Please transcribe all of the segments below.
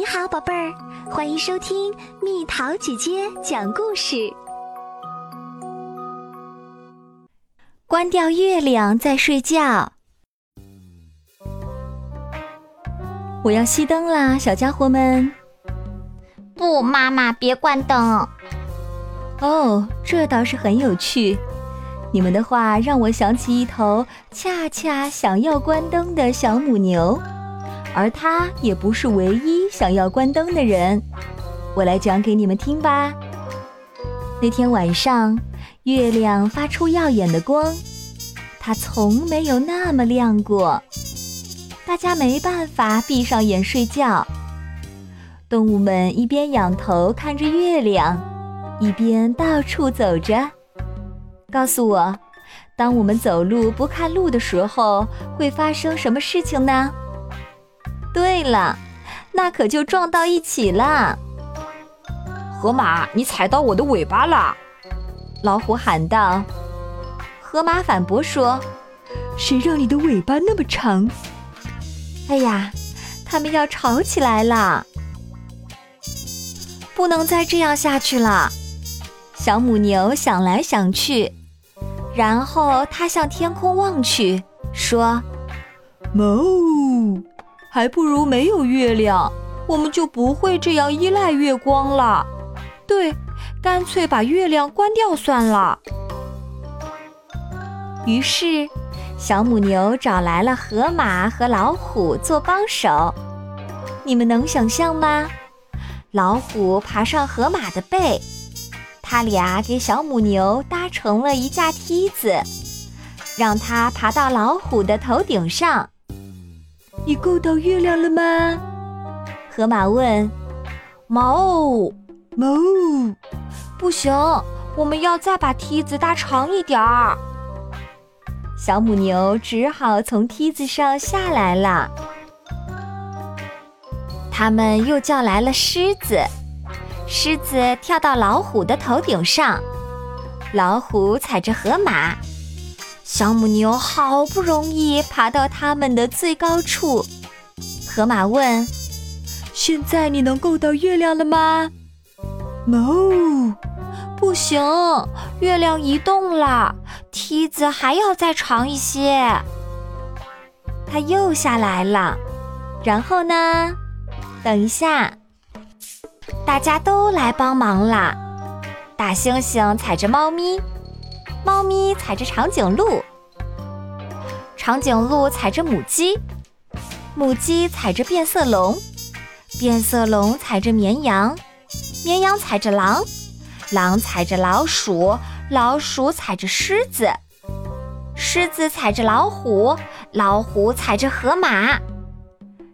你好，宝贝儿，欢迎收听蜜桃姐姐讲故事。关掉月亮在睡觉，我要熄灯啦，小家伙们！不，妈妈，别关灯。哦，这倒是很有趣。你们的话让我想起一头恰恰想要关灯的小母牛。而他也不是唯一想要关灯的人，我来讲给你们听吧。那天晚上，月亮发出耀眼的光，它从没有那么亮过。大家没办法闭上眼睡觉。动物们一边仰头看着月亮，一边到处走着。告诉我，当我们走路不看路的时候，会发生什么事情呢？对了，那可就撞到一起了。河马，你踩到我的尾巴了！老虎喊道。河马反驳说：“谁让你的尾巴那么长？”哎呀，他们要吵起来了！不能再这样下去了。小母牛想来想去，然后它向天空望去，说：“哞。”还不如没有月亮，我们就不会这样依赖月光了。对，干脆把月亮关掉算了。于是，小母牛找来了河马和老虎做帮手。你们能想象吗？老虎爬上河马的背，他俩给小母牛搭成了一架梯子，让它爬到老虎的头顶上。你够到月亮了吗？河马问。哞哞，不行，我们要再把梯子搭长一点儿。小母牛只好从梯子上下来了。他们又叫来了狮子，狮子跳到老虎的头顶上，老虎踩着河马。小母牛好不容易爬到它们的最高处，河马问：“现在你能够到月亮了吗？”“？”“No，，不行，月亮移动了，梯子还要再长一些。”它又下来了，然后呢？等一下，大家都来帮忙啦！大猩猩踩着猫咪。猫咪踩着长颈鹿，长颈鹿踩着母鸡，母鸡踩着变色龙，变色龙踩着绵羊，绵羊踩着狼，狼踩着老鼠，老鼠踩着狮子，狮子踩着老虎，老虎踩着河马，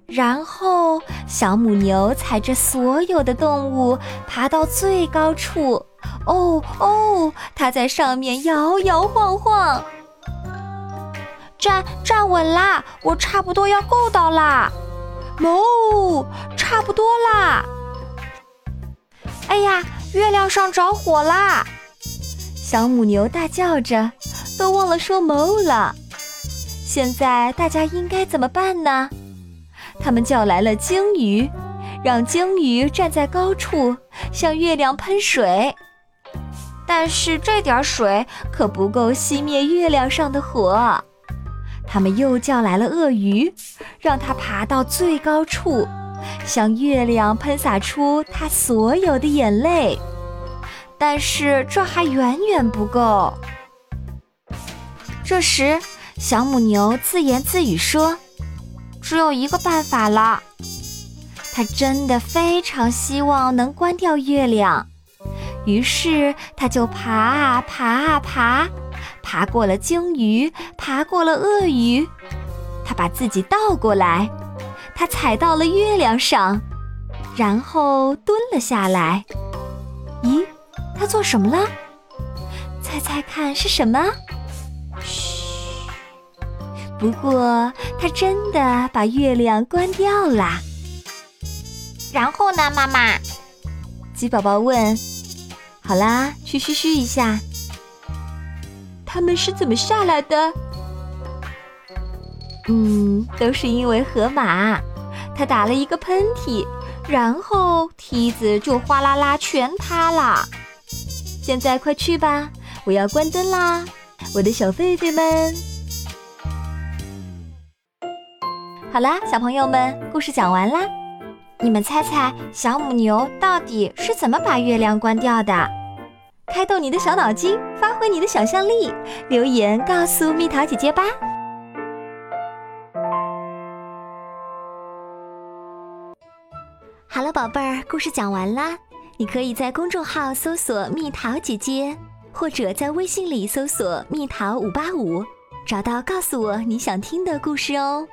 然后小母牛踩着所有的动物爬到最高处。哦哦，它在上面摇摇晃晃，站站稳啦！我差不多要够到啦，哞，差不多啦！哎呀，月亮上着火啦！小母牛大叫着，都忘了说哞了。现在大家应该怎么办呢？他们叫来了鲸鱼，让鲸鱼站在高处，向月亮喷水。但是这点水可不够熄灭月亮上的火。他们又叫来了鳄鱼，让它爬到最高处，向月亮喷洒出它所有的眼泪。但是这还远远不够。这时，小母牛自言自语说：“只有一个办法了。”它真的非常希望能关掉月亮。于是，他就爬啊爬啊爬，爬过了鲸鱼，爬过了鳄鱼。他把自己倒过来，他踩到了月亮上，然后蹲了下来。咦，他做什么了？猜猜看是什么？嘘。不过，他真的把月亮关掉了。然后呢，妈妈？鸡宝宝问。好啦，去嘘嘘一下。他们是怎么下来的？嗯，都是因为河马，他打了一个喷嚏，然后梯子就哗啦啦全塌了。现在快去吧，我要关灯啦，我的小狒狒们。好啦，小朋友们，故事讲完啦。你们猜猜，小母牛到底是怎么把月亮关掉的？开动你的小脑筋，发挥你的想象力，留言告诉蜜桃姐姐吧。好了，宝贝儿，故事讲完啦。你可以在公众号搜索“蜜桃姐姐”，或者在微信里搜索“蜜桃五八五”，找到告诉我你想听的故事哦。